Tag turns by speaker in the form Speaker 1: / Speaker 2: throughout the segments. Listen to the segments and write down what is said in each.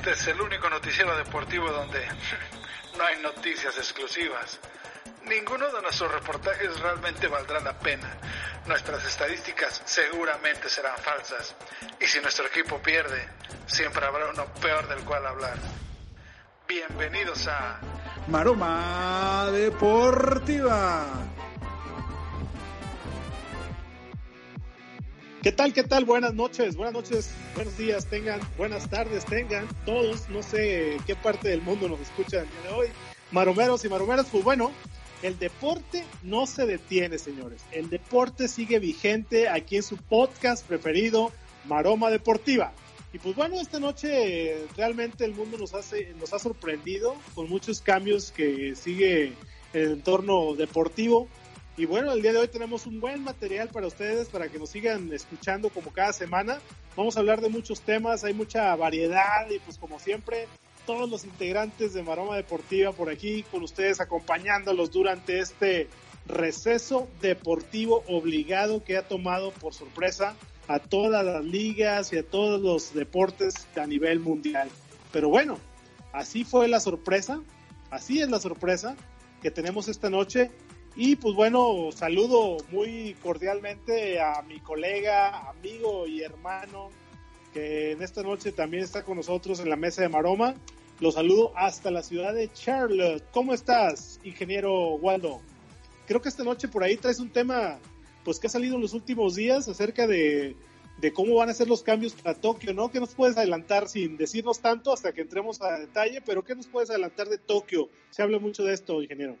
Speaker 1: Este es el único noticiero deportivo donde no hay noticias exclusivas. Ninguno de nuestros reportajes realmente valdrá la pena. Nuestras estadísticas seguramente serán falsas. Y si nuestro equipo pierde, siempre habrá uno peor del cual hablar. Bienvenidos a
Speaker 2: Maroma Deportiva. ¿Qué tal? ¿Qué tal? Buenas noches, buenas noches, buenos días tengan, buenas tardes tengan todos, no sé qué parte del mundo nos escuchan el día de hoy. Maromeros y maromeras, pues bueno, el deporte no se detiene, señores. El deporte sigue vigente aquí en su podcast preferido, Maroma Deportiva. Y pues bueno, esta noche realmente el mundo nos, hace, nos ha sorprendido con muchos cambios que sigue el entorno deportivo. Y bueno, el día de hoy tenemos un buen material para ustedes, para que nos sigan escuchando como cada semana. Vamos a hablar de muchos temas, hay mucha variedad y pues como siempre, todos los integrantes de Maroma Deportiva por aquí con ustedes acompañándolos durante este receso deportivo obligado que ha tomado por sorpresa a todas las ligas y a todos los deportes a nivel mundial. Pero bueno, así fue la sorpresa, así es la sorpresa que tenemos esta noche. Y pues bueno, saludo muy cordialmente a mi colega, amigo y hermano que en esta noche también está con nosotros en la mesa de Maroma. Los saludo hasta la ciudad de Charlotte. ¿Cómo estás, ingeniero Waldo? Creo que esta noche por ahí traes un tema pues que ha salido en los últimos días acerca de, de cómo van a ser los cambios para Tokio, ¿no? ¿Qué nos puedes adelantar sin decirnos tanto hasta que entremos a detalle? Pero ¿qué nos puedes adelantar de Tokio? Se habla mucho de esto, ingeniero.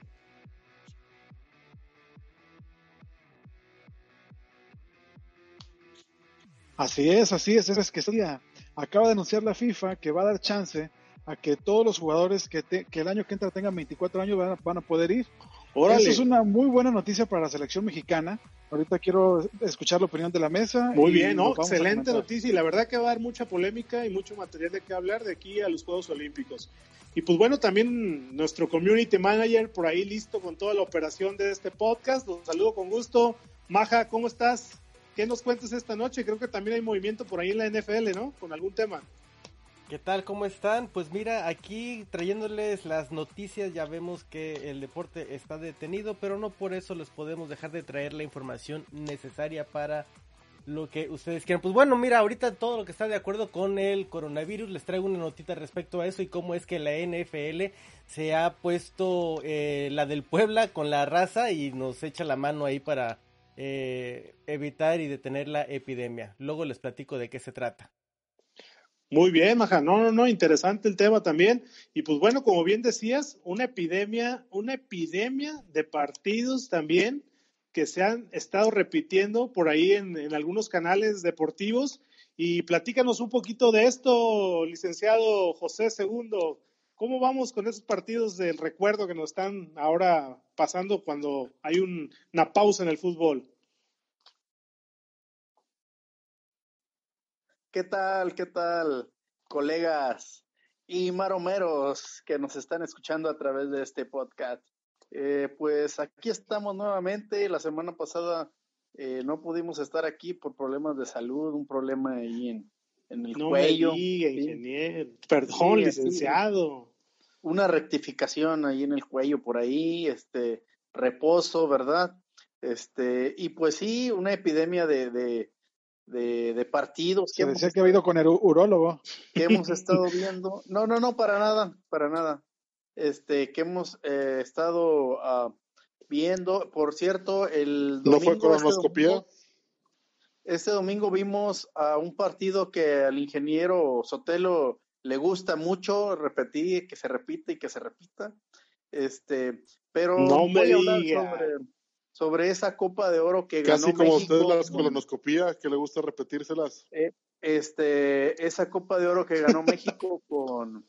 Speaker 3: Así es, así es, es que acaba de anunciar la FIFA que va a dar chance a que todos los jugadores que, que el año que entra tengan 24 años van a, van a poder ir. Eso es una muy buena noticia para la selección mexicana. Ahorita quiero escuchar la opinión de la mesa.
Speaker 2: Muy bien, ¿no? Excelente noticia y la verdad que va a dar mucha polémica y mucho material de qué hablar de aquí a los Juegos Olímpicos. Y pues bueno, también nuestro community manager por ahí listo con toda la operación de este podcast. Los saludo con gusto. Maja, ¿cómo estás? ¿Qué nos cuentas esta noche? Creo que también hay movimiento por ahí en la NFL, ¿no? Con algún tema.
Speaker 4: ¿Qué tal? ¿Cómo están? Pues mira, aquí trayéndoles las noticias, ya vemos que el deporte está detenido, pero no por eso les podemos dejar de traer la información necesaria para lo que ustedes quieran. Pues bueno, mira, ahorita todo lo que está de acuerdo con el coronavirus, les traigo una notita respecto a eso y cómo es que la NFL se ha puesto eh, la del Puebla con la raza y nos echa la mano ahí para eh, evitar y detener la epidemia. Luego les platico de qué se trata.
Speaker 2: Muy bien, Maja. No, no, no, interesante el tema también. Y pues bueno, como bien decías, una epidemia, una epidemia de partidos también que se han estado repitiendo por ahí en, algunos canales deportivos. Y platícanos un poquito de esto, licenciado José Segundo. ¿Cómo vamos con esos partidos del recuerdo que nos están ahora pasando cuando hay un, una pausa en el fútbol?
Speaker 5: ¿Qué tal? ¿Qué tal, colegas y maromeros que nos están escuchando a través de este podcast? Eh, pues aquí estamos nuevamente. La semana pasada eh, no pudimos estar aquí por problemas de salud, un problema ahí en, en el
Speaker 2: no
Speaker 5: cuello.
Speaker 2: Me diga, ingeniero. Perdón,
Speaker 5: Sí,
Speaker 2: licenciado.
Speaker 5: Una rectificación ahí en el cuello por ahí, este reposo, ¿verdad? Este, y pues sí, una epidemia de, de, de, de partidos
Speaker 3: Se
Speaker 5: hemos
Speaker 3: decía que ha habido con el urólogo.
Speaker 5: que hemos estado viendo. No, no, no, para nada, para nada. Este, que hemos eh, estado ah, viendo. Por cierto, el
Speaker 6: ¿No fue colonoscopía?
Speaker 5: Este domingo, este domingo vimos a un partido que al ingeniero Sotelo le gusta mucho repetir, que se repite y que se repita. Este, pero
Speaker 2: No me
Speaker 5: voy a hablar
Speaker 2: diga.
Speaker 5: sobre, sobre esa Copa de Oro que
Speaker 6: Casi
Speaker 5: ganó
Speaker 6: como
Speaker 5: México.
Speaker 6: ustedes las colonoscopía, que le gusta repetírselas.
Speaker 5: Eh, este, esa Copa de Oro que ganó México con.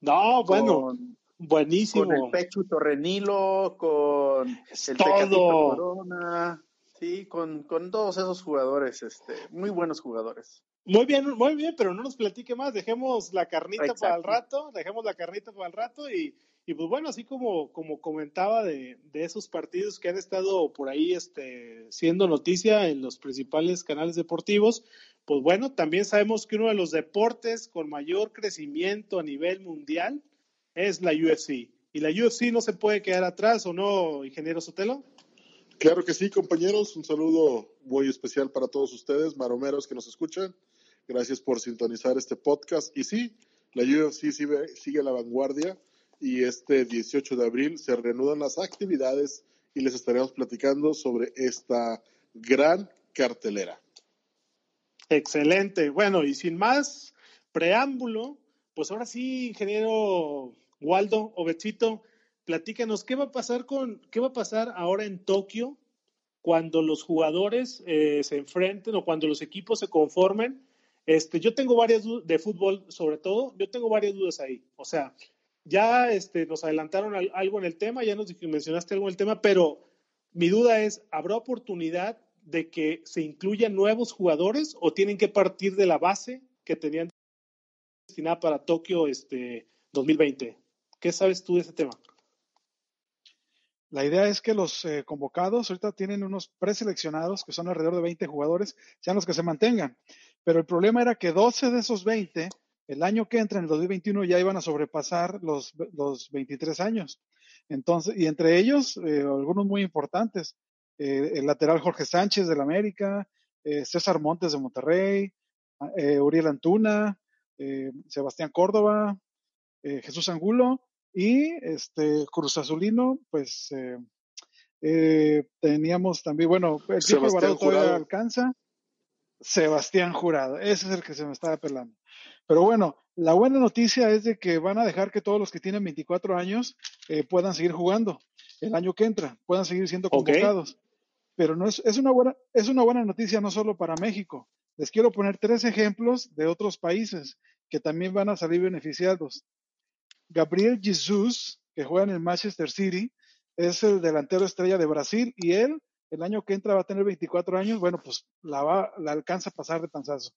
Speaker 2: No, bueno, buenísimo.
Speaker 5: Con el Pecho Torrenilo, con
Speaker 2: el todo.
Speaker 5: Corona, sí, con, con todos esos jugadores, este, muy buenos jugadores.
Speaker 2: Muy bien, muy bien, pero no nos platique más, dejemos la carnita para el rato, dejemos la carnita para el rato y, y pues bueno, así como, como comentaba de, de, esos partidos que han estado por ahí este, siendo noticia en los principales canales deportivos, pues bueno, también sabemos que uno de los deportes con mayor crecimiento a nivel mundial es la UFC. Y la UFC no se puede quedar atrás, ¿o no, ingeniero Sotelo?
Speaker 6: Claro que sí, compañeros. Un saludo muy especial para todos ustedes, maromeros que nos escuchan. Gracias por sintonizar este podcast. Y sí, la UFC sigue, sigue la vanguardia y este 18 de abril se reanudan las actividades y les estaremos platicando sobre esta gran cartelera.
Speaker 2: Excelente. Bueno, y sin más preámbulo, pues ahora sí, ingeniero Waldo o Betito, platícanos qué va a pasar con qué va a pasar ahora en Tokio cuando los jugadores eh, se enfrenten o cuando los equipos se conformen. Este, yo tengo varias dudas de fútbol, sobre todo, yo tengo varias dudas ahí. O sea, ya este, nos adelantaron algo en el tema, ya nos mencionaste algo en el tema, pero mi duda es, ¿habrá oportunidad de que se incluyan nuevos jugadores o tienen que partir de la base que tenían destinada para Tokio este 2020? ¿Qué sabes tú de ese tema?
Speaker 3: La idea es que los eh, convocados ahorita tienen unos preseleccionados, que son alrededor de 20 jugadores, sean los que se mantengan. Pero el problema era que 12 de esos 20, el año que entra, en el 2021, ya iban a sobrepasar los, los 23 años. Entonces, y entre ellos, eh, algunos muy importantes. Eh, el lateral Jorge Sánchez del América, eh, César Montes de Monterrey, Uriel Antuna, Sebastián Córdoba, Jesús Angulo y este Cruz Azulino, pues teníamos también, bueno, el tipo Alvarado todavía alcanza. Sebastián Jurado, ese es el que se me estaba pelando. Pero bueno, la buena noticia es de que van a dejar que todos los que tienen 24 años puedan seguir jugando el año que entra, puedan seguir siendo convocados pero no es, es, una buena, es una buena noticia no solo para México. Les quiero poner tres ejemplos de otros países que también van a salir beneficiados. Gabriel Jesus, que juega en el Manchester City, es el delantero estrella de Brasil y él el año que entra va a tener 24 años, bueno, pues la, va, la alcanza a pasar de panzazo.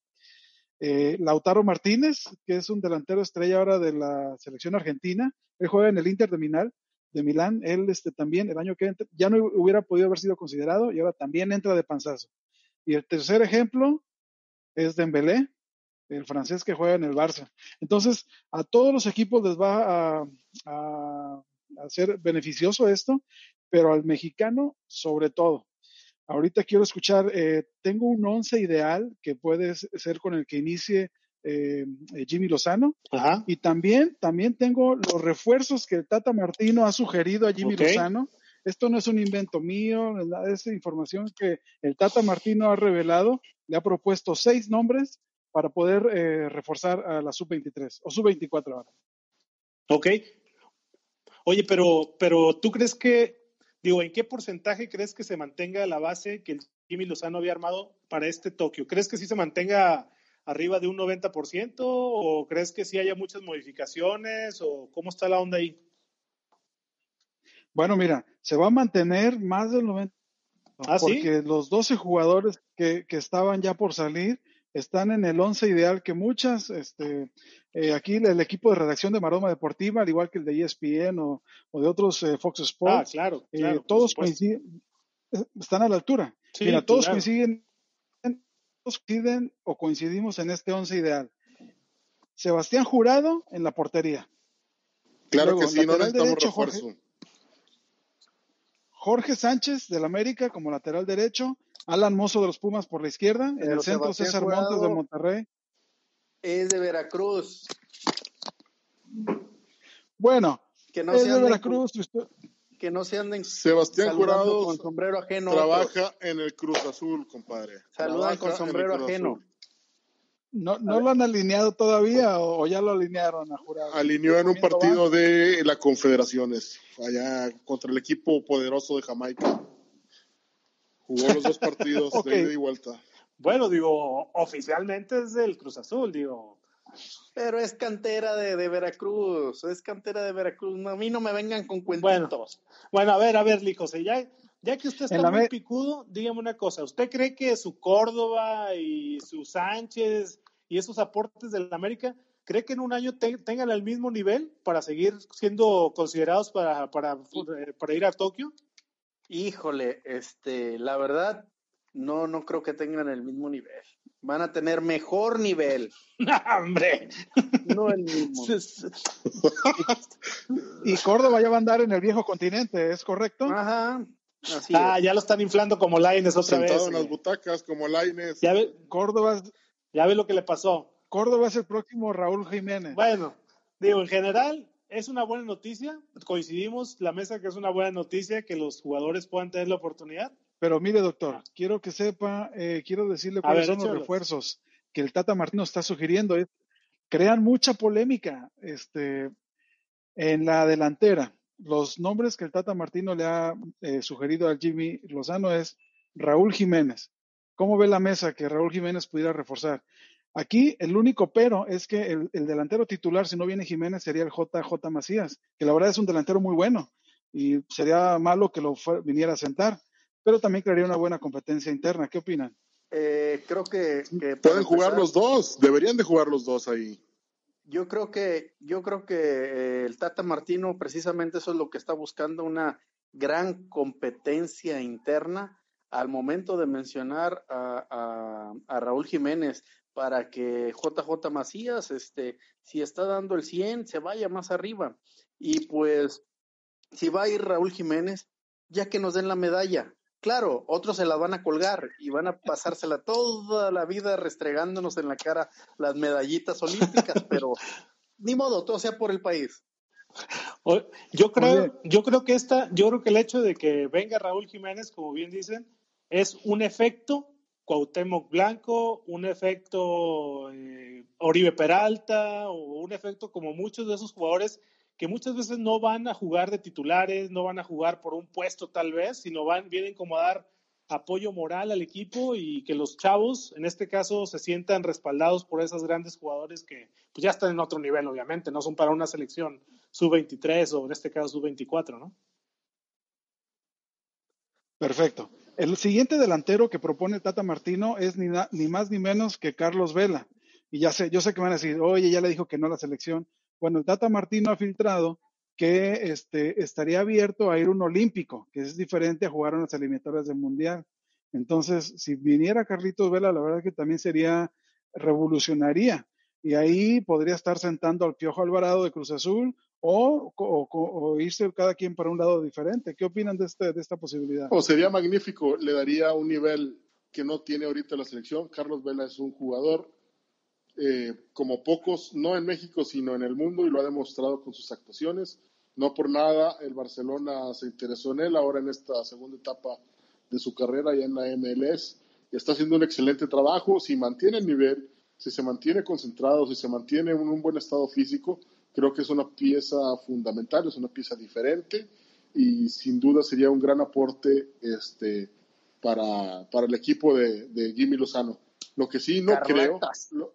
Speaker 3: Eh, Lautaro Martínez, que es un delantero estrella ahora de la selección argentina, él juega en el Inter de Milán de él este, también el año que entra, ya no hubiera podido haber sido considerado y ahora también entra de panzazo. Y el tercer ejemplo es Dembélé, el francés que juega en el Barça. Entonces, a todos los equipos les va a, a, ser beneficioso esto, pero al mexicano sobre todo. Ahorita quiero escuchar, eh, tengo un once ideal que puede ser con el que inicie eh, eh, Jimmy Lozano. Y también, también tengo los refuerzos que el Tata Martino ha sugerido a Jimmy Lozano. Esto no es un invento mío, es información que el Tata Martino ha revelado. Le ha propuesto seis nombres para poder eh, reforzar a la sub-23 o sub-24 ahora.
Speaker 2: Ok. Oye, pero, pero tú crees que, digo, ¿en qué porcentaje crees que se mantenga la base que el Jimmy Lozano había armado para este Tokio? ¿Crees que sí se mantenga arriba de un 90% o crees que sí haya muchas modificaciones o cómo está la onda ahí?
Speaker 3: Bueno, mira, se va a mantener más del 90%. ¿Ah, porque los 12 jugadores que, que, estaban ya por salir están en el 11 ideal que muchas, este, eh, aquí el equipo de redacción de Maroma Deportiva, al igual que el de ESPN o, o de otros eh, Fox Sports,
Speaker 2: ah, claro,
Speaker 3: eh, todos coinciden, están a la altura. Mira, todos coinciden coinciden o coincidimos en este once ideal. Sebastián Jurado en la portería.
Speaker 6: Claro que sí, no necesitamos refuerzo.
Speaker 3: Jorge, Sánchez del América como lateral derecho, Alan Mozo de los Pumas por la izquierda, en el centro César Montes de Monterrey.
Speaker 5: Es de Veracruz.
Speaker 3: Bueno, que no es de Veracruz.
Speaker 5: Que no se anden
Speaker 6: Sebastián Jurado
Speaker 5: con sombrero ajeno.
Speaker 6: Trabaja en el Cruz Azul, compadre.
Speaker 5: Saludan con sombrero ajeno.
Speaker 3: ¿No, ¿No lo han alineado todavía o, ya lo alinearon a Jurado?
Speaker 6: Alineó en un partido de la Confederaciones, allá contra el equipo poderoso de Jamaica. Jugó los dos partidos de ida y vuelta.
Speaker 2: Bueno, digo, oficialmente es del Cruz Azul, digo.
Speaker 5: Pero es cantera de, Veracruz, es cantera de Veracruz. a mí no me vengan con cuentitos.
Speaker 2: Bueno, a ver, a ver, Licose, ya, ya que usted está muy picudo, dígame una cosa. ¿Usted cree que su Córdoba y su Sánchez y esos aportes del América, cree que en un año tengan el mismo nivel para seguir siendo considerados para, para, para ir a Tokio?
Speaker 5: Híjole, este, la verdad, no, no creo que tengan el mismo nivel. Van a tener mejor nivel.
Speaker 2: ¡Hombre!
Speaker 5: No el mismo.
Speaker 3: y Córdoba ya va a andar en el viejo continente, ¿es correcto?
Speaker 5: Ajá.
Speaker 2: ah, ya lo están inflando como Laines otra
Speaker 6: vez.
Speaker 2: Sentado
Speaker 6: en las butacas como Laines.
Speaker 2: Ya ve, Córdoba. Ya ve lo que le pasó.
Speaker 3: Córdoba es el próximo Raúl Jiménez.
Speaker 2: Bueno, digo, en general, es una buena noticia. Coincidimos la mesa que es una buena noticia que los jugadores puedan tener la oportunidad.
Speaker 3: Pero mire, doctor, quiero que sepa, eh, quiero decirle cuáles son los refuerzos que el Tata Martino está sugiriendo. crean mucha polémica este, en la delantera. Los nombres que el Tata Martino le ha eh, sugerido al Jimmy Lozano es Raúl Jiménez. ¿Cómo ve la mesa que Raúl Jiménez pudiera reforzar? Aquí el único pero es que el, delantero titular, si no viene Jiménez, sería el JJ Macías, que la verdad es un delantero muy bueno y sería malo que lo viniera a sentar pero también crearía una buena competencia interna. ¿Qué opinan?
Speaker 5: Eh, creo que,
Speaker 6: pueden jugar los dos, deberían de jugar los dos ahí.
Speaker 5: Yo creo que, yo creo que eh, el Tata Martino precisamente eso es lo que está buscando, una gran competencia interna al momento de mencionar a, a, Raúl Jiménez para que JJ Macías, este, si está dando el 100, se vaya más arriba. Y pues, si va a ir Raúl Jiménez, ya que nos den la medalla, Claro, otros se la van a colgar y van a pasársela toda la vida restregándonos en la cara las medallitas olímpicas, pero ni modo, todo sea por el país.
Speaker 2: Yo creo, yo creo que esta, yo creo que el hecho de que venga Raúl Jiménez, como bien dicen, es un efecto Cuauhtémoc Blanco, un efecto eh, Oribe Peralta, o un efecto como muchos de esos jugadores que muchas veces no van a jugar de titulares, no van a jugar por un puesto tal vez, sino van, vienen como a dar apoyo moral al equipo y que los chavos, en este caso, se sientan respaldados por esos grandes jugadores que pues ya están en otro nivel, obviamente, no son para una selección sub-23 o en este caso sub-24, ¿no?
Speaker 3: Perfecto. El siguiente delantero que propone Tata Martino es ni, más ni menos que Carlos Vela. Y ya sé, yo sé que van a decir, oye, ya le dijo que no a la selección. Bueno, el Tata Martino ha filtrado que este, estaría abierto a ir un olímpico, que es diferente a jugar unas eliminatorias del mundial. Entonces, si viniera Carlitos Vela, la verdad que también sería revolucionaría. Y ahí podría estar sentando al Piojo Alvarado de Cruz Azul o, irse cada quien para un lado diferente. ¿Qué opinan de, este, de esta posibilidad?
Speaker 6: Oh, sería magnífico, le daría un nivel que no tiene ahorita la selección. Carlos Vela es un jugador eh, como pocos, no en México, sino en el mundo, y lo ha demostrado con sus actuaciones. No por nada el Barcelona se interesó en él ahora en esta segunda etapa de su carrera ya en la MLS. Está haciendo un excelente trabajo. Si mantiene el nivel, si se mantiene concentrado, si se mantiene en un buen estado físico, creo que es una pieza fundamental, es una pieza diferente y sin duda sería un gran aporte este, para, el equipo de Jimmy Lozano. Lo que sí no creo,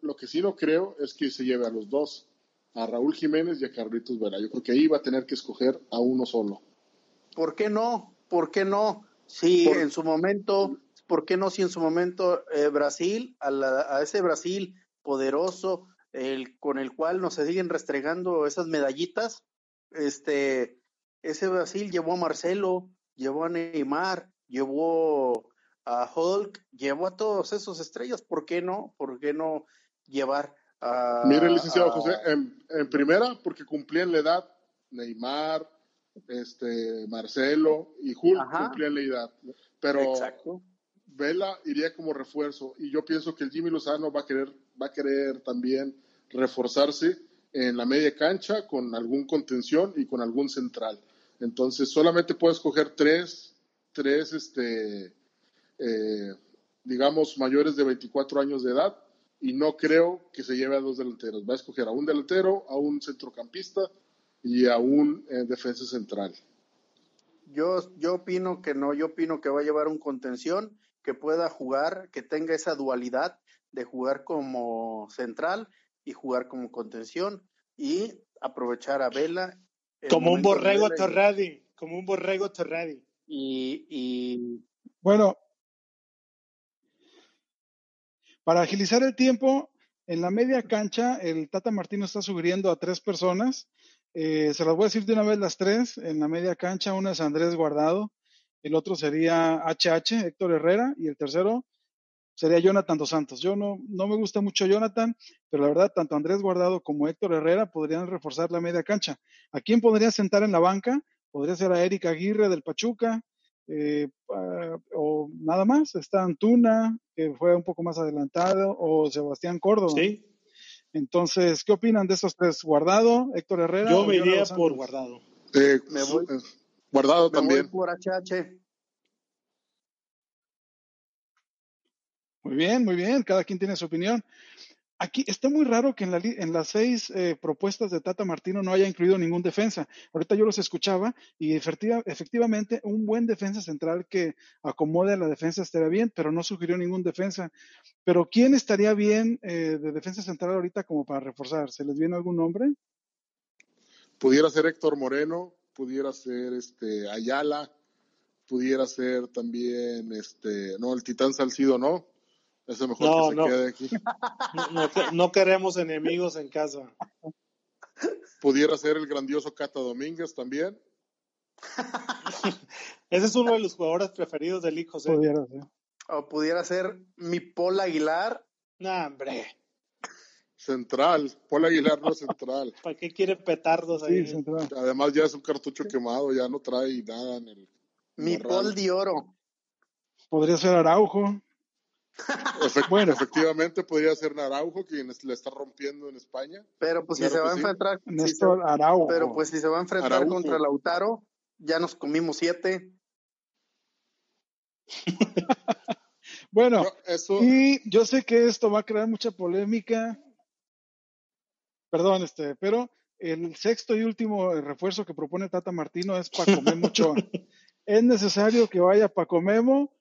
Speaker 6: lo, que sí no creo es que se lleve a los dos, a Raúl Jiménez y a Carlitos Vera. Yo creo que ahí va a tener que escoger a uno solo.
Speaker 5: ¿Por qué no? ¿Por qué no? Si en su momento, ¿por qué no si en su momento eh, Brasil, a, ese Brasil poderoso, el, con el cual nos se siguen restregando esas medallitas, este, ese Brasil llevó a Marcelo, llevó a Neymar, llevó a Hulk, llevó a todos esos estrellas, ¿por qué no? ¿Por qué no llevar a...
Speaker 6: Mire, licenciado José, en, primera, porque cumplían la edad, Neymar, este, Marcelo y Hulk cumplían la edad, pero Vela iría como refuerzo y yo pienso que el Jimmy Lozano va a querer, va a querer también reforzarse en la media cancha con algún contención y con algún central. Entonces solamente puedes coger tres, tres, este, eh, digamos, mayores de 24 años de edad y no creo que se lleve a dos delanteros. Va a escoger a un delantero, a un centrocampista y a un eh, defensa central.
Speaker 5: Yo, yo opino que no, yo opino que va a llevar un contención, que pueda jugar, que tenga esa dualidad de jugar como central y jugar como contención y aprovechar a Vela.
Speaker 2: Como un borrego Torradi, como un borrego Torradi.
Speaker 5: Y, y
Speaker 3: bueno, para agilizar el tiempo, en la media cancha, el Tata Martino está sugiriendo a tres personas. Eh, se las voy a decir de una vez las tres. En la media cancha, una es Andrés Guardado, el otro sería HH, Héctor Herrera, y el tercero sería Jonathan Dos Santos. Yo no, no me gusta mucho Jonathan, pero la verdad, tanto Andrés Guardado como Héctor Herrera podrían reforzar la media cancha. ¿A quién podría sentar en la banca? Podría ser a Erika Aguirre del Pachuca, eh, o nada más, está Antuna, que fue un poco más adelantado, o Sebastián Córdoba.
Speaker 2: Sí.
Speaker 3: Entonces, ¿qué opinan de esos tres? ¿Guardado, Héctor Herrera?
Speaker 2: Yo me iría por Guardado.
Speaker 6: Eh, me voy, eh, guardado también.
Speaker 5: por HH.
Speaker 3: Muy bien, muy bien, cada quien tiene su opinión. Aquí está muy raro que en, la, en las seis eh, propuestas de Tata Martino no haya incluido ningún defensa. Ahorita yo los escuchaba y efectivamente un buen defensa central que acomode a la defensa estaría bien, pero no sugirió ningún defensa. Pero ¿quién estaría bien eh, de defensa central ahorita como para reforzar? ¿Se les viene algún nombre?
Speaker 6: Pudiera ser Héctor Moreno, pudiera ser este Ayala, pudiera ser también este, no, el Titán Salcido no, es mejor que se quede aquí.
Speaker 2: No, queremos enemigos en casa.
Speaker 6: Pudiera ser el grandioso Cata Domínguez también.
Speaker 2: Ese es uno de los jugadores preferidos del hijo.
Speaker 5: Pudiera ser. O pudiera ser mi Paul Aguilar.
Speaker 2: No, hombre.
Speaker 6: Central. Paul Aguilar no es central.
Speaker 2: ¿Para qué quiere petardos ahí?
Speaker 6: Además ya es un cartucho quemado, ya no trae nada en el...
Speaker 5: Mi Paul de oro.
Speaker 3: Podría ser Araujo
Speaker 6: bueno, efectivamente podría ser Naraujo quien le está rompiendo en España.
Speaker 5: Pero pues si se va a enfrentar,
Speaker 3: Araujo.
Speaker 5: pero pues si se va a enfrentar contra Lautaro, ya nos comimos siete.
Speaker 3: bueno, y yo sé que esto va a crear mucha polémica. Perdón, este, pero el sexto y último refuerzo que propone Tata Martino es Paco Memo es necesario que vaya Paco Memo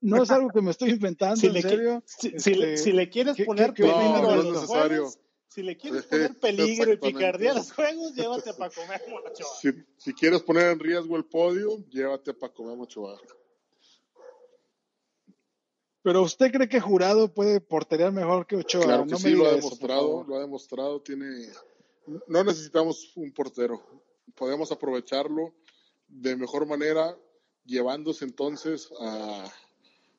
Speaker 3: no es algo que me estoy inventando, si en le, serio.
Speaker 2: Si, este, le, quieres poner peligro a los juegos, si le quieres poner peligro y picardía a los juegos, llévate a Paco Memo
Speaker 6: Si, si, quieres poner en riesgo el podio, llévate a Paco Memo Ochoa.
Speaker 3: Pero usted cree que Jurado puede porterear mejor que Ochoa.
Speaker 6: Claro que no sí, lo ha demostrado, lo ha demostrado. Tiene, no necesitamos un portero. Podemos aprovecharlo de mejor manera, llevándose entonces a,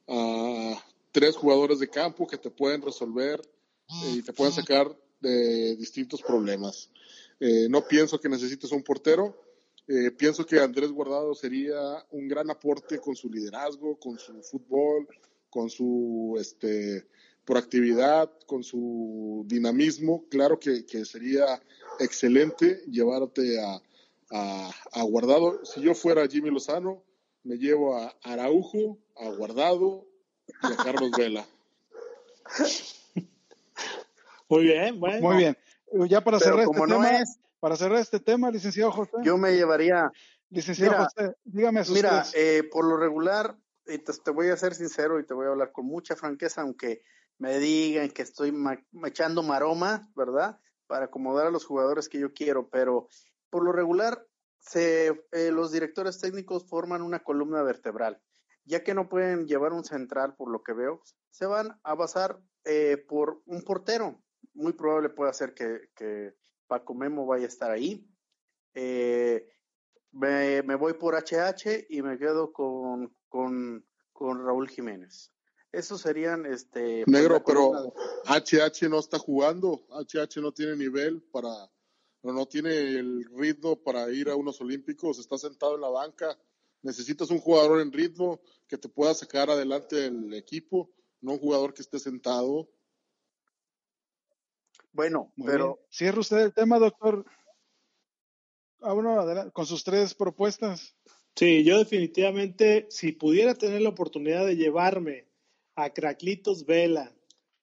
Speaker 6: a tres jugadores de campo que te pueden resolver eh, y te pueden sacar de distintos problemas. Eh, no pienso que necesites un portero. Eh, pienso que Andrés Guardado sería un gran aporte con su liderazgo, con su fútbol, con su este, proactividad, con su dinamismo. Claro que, que sería excelente llevarte a, a, a, Guardado. Si yo fuera Jimmy Lozano, me llevo a Araujo, a Guardado y a Carlos Vela.
Speaker 2: Muy bien, bueno.
Speaker 3: Muy bien. Ya para cerrar este tema, para cerrar este tema, licenciado José.
Speaker 5: Yo me llevaría.
Speaker 3: Licenciado José, dígame sus
Speaker 5: Mira, eh, por lo regular, y te, voy a ser sincero y te voy a hablar con mucha franqueza, aunque me digan que estoy echando maroma, ¿verdad? Para acomodar a los jugadores que yo quiero, pero por lo regular, se, eh, los directores técnicos forman una columna vertebral. Ya que no pueden llevar un central, por lo que veo, se van a basar eh, por un portero. Muy probable puede ser que, Paco Memo vaya a estar ahí. Eh, me, voy por HH y me quedo con, con, Raúl Jiménez. Esos serían este.
Speaker 6: Pues, Negro, pero HH no está jugando. HH no tiene nivel para no tiene el ritmo para ir a unos olímpicos, está sentado en la banca. Necesitas un jugador en ritmo que te pueda sacar adelante el equipo, no un jugador que esté sentado.
Speaker 5: Bueno, pero...
Speaker 3: Cierra usted el tema, doctor. Ah, bueno, adelante, con sus tres propuestas.
Speaker 2: Sí, yo definitivamente, si pudiera tener la oportunidad de llevarme a Craclitos Vela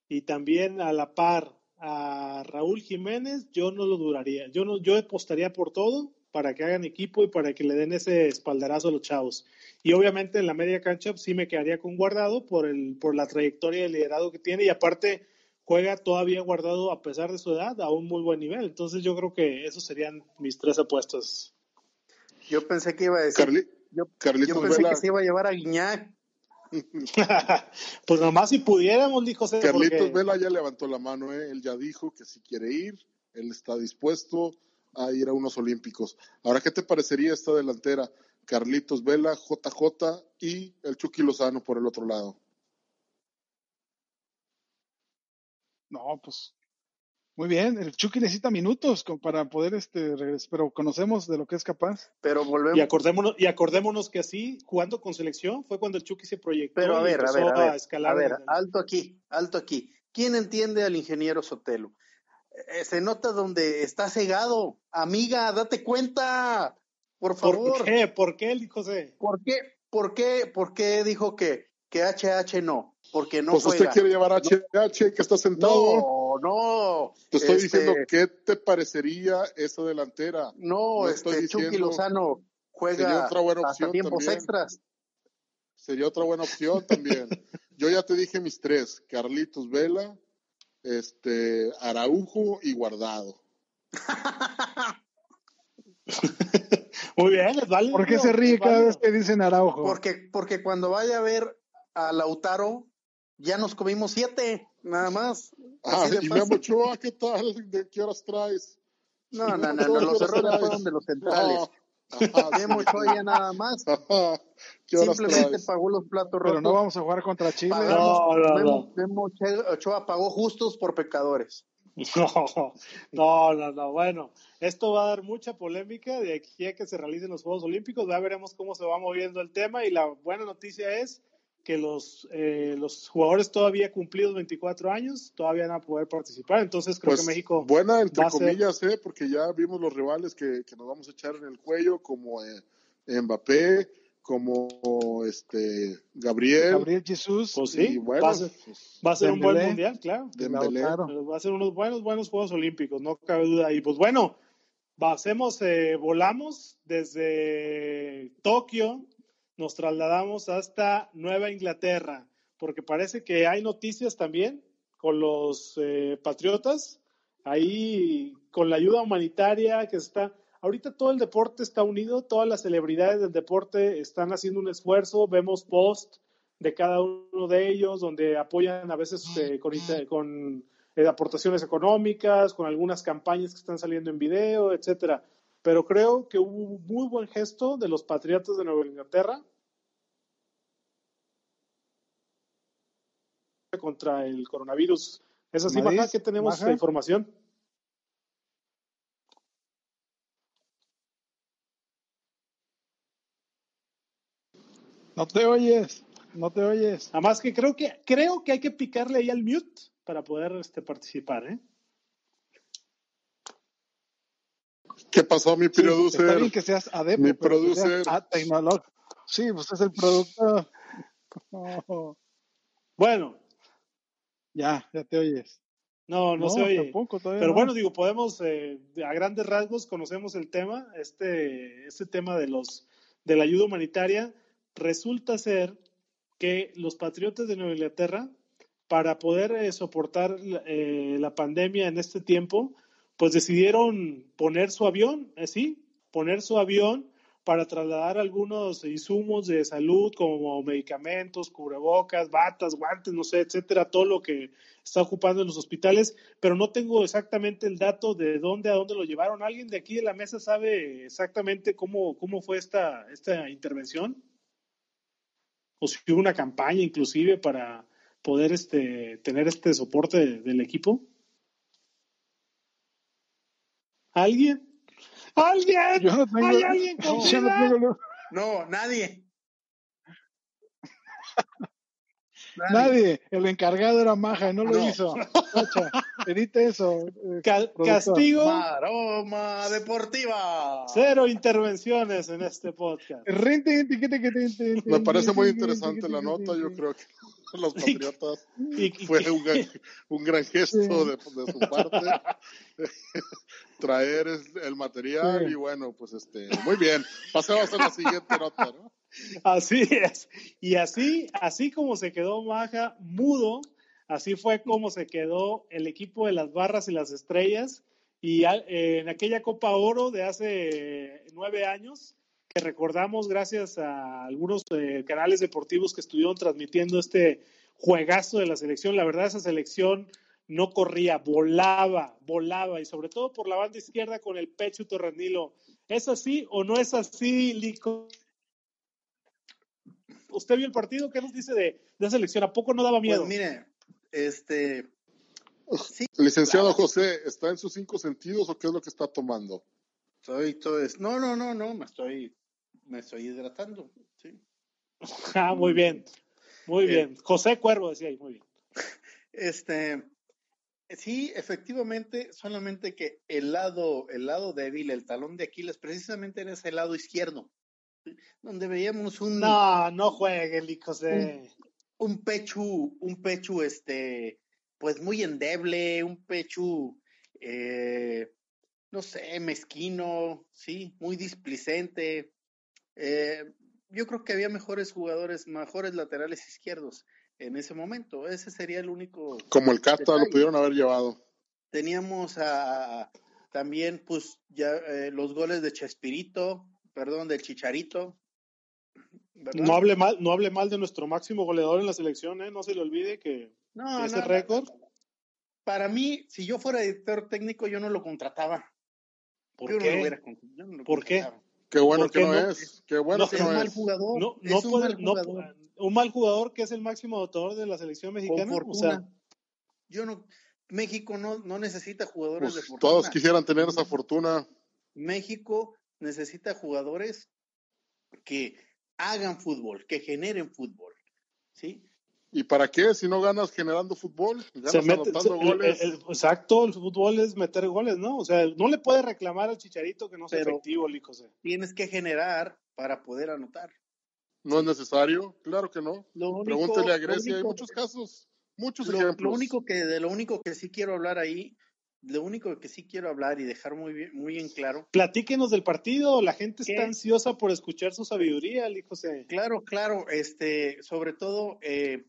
Speaker 2: y también a la par a Raúl Jiménez, yo no lo duraría. Yo no, yo apostaría por todo para que hagan equipo y para que le den ese espaldarazo a los chavos. Y obviamente en la media cancha sí me quedaría con Guardado por, el, por la trayectoria y liderazgo que tiene y aparte juega todavía Guardado a pesar de su edad a un muy buen nivel. Entonces yo creo que esos serían mis tres apuestas.
Speaker 5: Yo pensé que iba a decir... yo, pensé que se iba a llevar a Guiñac.
Speaker 2: pues nomás si pudiéramos, dijo.
Speaker 6: Carlitos Vela ya levantó la mano, ¿eh? él ya dijo que si quiere ir, él está dispuesto a ir a unos olímpicos. Ahora, ¿qué te parecería esta delantera? Carlitos Vela, JJ y el Chucky Lozano por el otro lado.
Speaker 3: No, pues muy bien, el Chucky necesita minutos para poder este regresar, pero conocemos de lo que es capaz.
Speaker 5: Pero volvemos.
Speaker 2: Y acordémonos, y acordémonos que así, jugando con selección, fue cuando el Chucky se proyectó.
Speaker 5: Pero a ver, a ver, a, escalar a ver, alto aquí, alto aquí. ¿Quién entiende al ingeniero Sotelo? Eh, se nota donde está cegado. Amiga, date cuenta. Por favor.
Speaker 2: ¿Por qué? ¿Por qué, José?
Speaker 5: ¿Por qué? ¿Por qué? ¿Por qué dijo que, que HH no? Porque no
Speaker 6: pues usted quiere llevar HH que está sentado.
Speaker 5: No, no.
Speaker 6: Te estoy este diciendo, ¿qué te parecería esa delantera?
Speaker 5: No, este Chucky Lozano juega otra buena opción hasta tiempos extras.
Speaker 6: Sería otra buena opción también. Yo ya te dije mis tres, Carlitos Vela, este, Araujo y Guardado.
Speaker 2: Muy bien, les vale.
Speaker 3: ¿Por qué se ríe cada vez que dicen Araujo?
Speaker 5: Porque, porque cuando vaya a ver a Lautaro, ya nos comimos siete, nada más.
Speaker 6: Ah, y Memo Ochoa, ¿qué tal? ¿De qué horas traes?
Speaker 5: No, no, no, los errores fueron de los centrales. Memo Ochoa ya nada más. Simplemente pagó los platos rotos.
Speaker 3: Pero no vamos a jugar contra Chile.
Speaker 2: no, no,
Speaker 5: Memo Ochoa pagó justos por pecadores.
Speaker 2: No, no, no, Bueno, esto va a dar mucha polémica de aquí a que se realicen los Juegos Olímpicos. Ya veremos cómo se va moviendo el tema. Y la buena noticia es que los, eh, los jugadores todavía cumplidos 24 años todavía van a poder participar. Entonces creo que pues, México.
Speaker 6: Buena, entre comillas, eh, porque ya vimos los rivales que, que, nos vamos a echar en el cuello, como eh, Mbappé, como este Gabriel.
Speaker 3: Gabriel Jesús.
Speaker 2: Pues sí, va a ser, va a ser un buen mundial, claro. Va a ser unos buenos, buenos Juegos Olímpicos, no cabe duda. Y pues bueno, hacemos, eh, volamos desde Tokio nos trasladamos hasta Nueva Inglaterra, porque parece que hay noticias también con los eh, patriotas, ahí con la ayuda humanitaria que está, ahorita todo el deporte está unido, todas las celebridades del deporte están haciendo un esfuerzo, vemos post de cada uno de ellos donde apoyan a veces eh, con, con eh, aportaciones económicas, con algunas campañas que están saliendo en video, etcétera. Pero creo que hubo un muy buen gesto de los Patriotas de Nueva Inglaterra contra el coronavirus. ¿Es así, Maja, que tenemos esta información?
Speaker 3: No te oyes, no te oyes.
Speaker 2: Además que creo que creo que hay que picarle ahí al mute para poder este, participar, ¿eh?
Speaker 6: ¿Qué pasó, mi producer?
Speaker 3: está bien que seas adepto,
Speaker 6: mi producer.
Speaker 3: Sí, pues es el productor.
Speaker 2: Bueno,
Speaker 3: ya, ya te oyes.
Speaker 2: No, no, se oye. Pero bueno, digo, podemos, eh, a grandes rasgos, conocemos el tema, este, este tema de los de la ayuda humanitaria. Resulta ser que los patriotas de Nueva Inglaterra, para poder eh, soportar eh, la pandemia en este tiempo, pues decidieron poner su avión, así, poner su avión para trasladar algunos insumos de salud como medicamentos, cubrebocas, batas, guantes, no sé, etcétera, todo lo que está ocupando en los hospitales, pero no tengo exactamente el dato de dónde a dónde lo llevaron. ¿Alguien de aquí de la mesa sabe exactamente cómo, cómo fue esta, esta intervención? O si hubo una campaña inclusive para poder este, tener este soporte del equipo. ¿Alguien? ¿Alguien? ¿Hay alguien con
Speaker 5: no, nadie.
Speaker 3: nadie. El encargado era maja y no lo hizo. edita eso.
Speaker 2: Eh, castigo.
Speaker 5: Maroma deportiva.
Speaker 2: Cero intervenciones en este podcast.
Speaker 6: Me parece muy interesante la nota. Yo creo que los patriotas fue un gran, un gran gesto de, de, su parte traer el material y bueno, pues este, muy bien. Pasemos a la siguiente nota, ¿no?
Speaker 2: Así es. Y así, así como se quedó Maja mudo, así fue como se quedó el equipo de las barras y las estrellas. Y en aquella Copa Oro de hace nueve años, que recordamos gracias a algunos eh, canales deportivos que estuvieron transmitiendo este juegazo de la selección. La verdad, esa selección no corría, volaba, volaba, y sobre todo por la banda izquierda con el pecho torrenilo. ¿Es así o no es así, Lico? ¿Usted vio el partido? ¿Qué nos dice de, de esa selección? ¿A poco no daba miedo?
Speaker 5: Pues mire, este...
Speaker 6: Licenciado José, ¿está en sus cinco sentidos o qué es lo que está tomando?
Speaker 5: Soy todo es... No, no, no, no, me estoy, me estoy hidratando, sí.
Speaker 2: ah, muy bien, muy bien. José Cuervo decía ahí, muy bien.
Speaker 5: Este, sí, efectivamente, solamente que el lado, el lado débil, el talón de Aquiles, precisamente en ese lado izquierdo, donde veíamos un...
Speaker 2: No, no juegue, José.
Speaker 5: Un, un pecho, un pecho, este, pues muy endeble, un pecho, eh, no sé, mezquino, sí, muy displicente. Eh, yo creo que había mejores jugadores, mejores laterales izquierdos en ese momento. Ese sería el único.
Speaker 6: Como el Cata lo pudieron haber llevado.
Speaker 5: Teníamos a, también, pues, ya eh, los goles de Chespirito, perdón, del Chicharito.
Speaker 2: No hable mal, no hable mal de nuestro máximo goleador en la selección, ¿eh? No se le olvide que, ese récord.
Speaker 5: Para mí, si yo fuera editor técnico, yo no lo contrataba.
Speaker 2: ¿Por qué? ¿Por qué?
Speaker 6: Qué bueno que no, es. Qué bueno que
Speaker 5: no
Speaker 6: es.
Speaker 5: un mal jugador.
Speaker 2: No, no un, puede, mal jugador. un mal jugador que es el máximo autor de la selección mexicana. O sea,
Speaker 5: yo no. México no, no necesita jugadores
Speaker 6: pues
Speaker 5: de fortuna.
Speaker 6: Todos quisieran tener esa fortuna.
Speaker 5: México necesita jugadores que hagan fútbol, que generen fútbol. ¿Sí?
Speaker 6: ¿Y para qué si no ganas generando fútbol? Ganas se mete, goles.
Speaker 2: exacto, el fútbol es meter goles, ¿no? O sea, no le puedes reclamar al Chicharito que no sea efectivo, José.
Speaker 5: Tienes que generar para poder anotar.
Speaker 6: ¿No es necesario? Claro que no. Pregúntele a Grecia, hay muchos casos, muchos ejemplos.
Speaker 5: Lo único que, de lo único que sí quiero hablar ahí, lo único que sí quiero hablar y dejar muy bien, muy en claro.
Speaker 2: Platíquenos del partido, la gente está ansiosa por escuchar su sabiduría, José.
Speaker 5: Claro, claro, este, sobre todo, eh,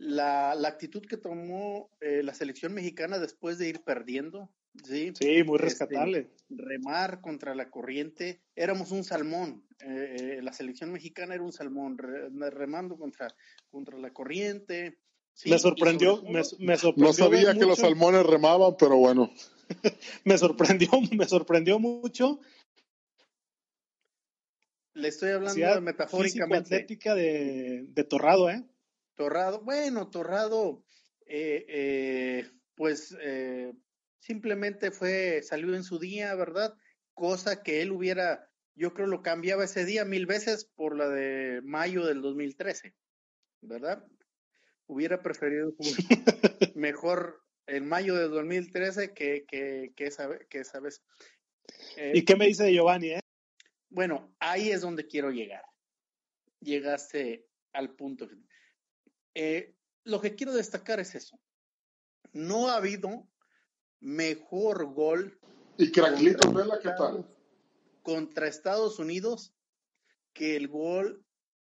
Speaker 5: la, la actitud que tomó eh, la selección mexicana después de ir perdiendo. Sí,
Speaker 2: sí muy este, rescatable.
Speaker 5: remar contra la corriente. Éramos un salmón. Eh, eh, la selección mexicana era un salmón, remando contra, contra la corriente.
Speaker 2: me, sorprendió, me, sorprendió.
Speaker 6: No sabía que los salmones remaban, pero bueno.
Speaker 2: me sorprendió, me sorprendió mucho.
Speaker 5: Le estoy hablando metafóricamente.
Speaker 2: atlética de, de Torrado, ¿eh?
Speaker 5: Torrado, bueno, Torrado, eh, eh, pues eh, simplemente fue, salió en su día, ¿verdad? Cosa que él hubiera, yo creo lo cambiaba ese día mil veces por la de mayo del 2013, ¿verdad? Hubiera preferido mejor en mayo del 2013 que, que, que, esa, que esa vez.
Speaker 2: ¿Y qué me dice de Giovanni, eh?
Speaker 5: Bueno, ahí es donde quiero llegar. Llegaste al punto. Eh, lo que quiero destacar es eso. No ha habido mejor gol.
Speaker 6: ¿Y Craclito Vela qué tal?
Speaker 5: Contra Estados Unidos que el gol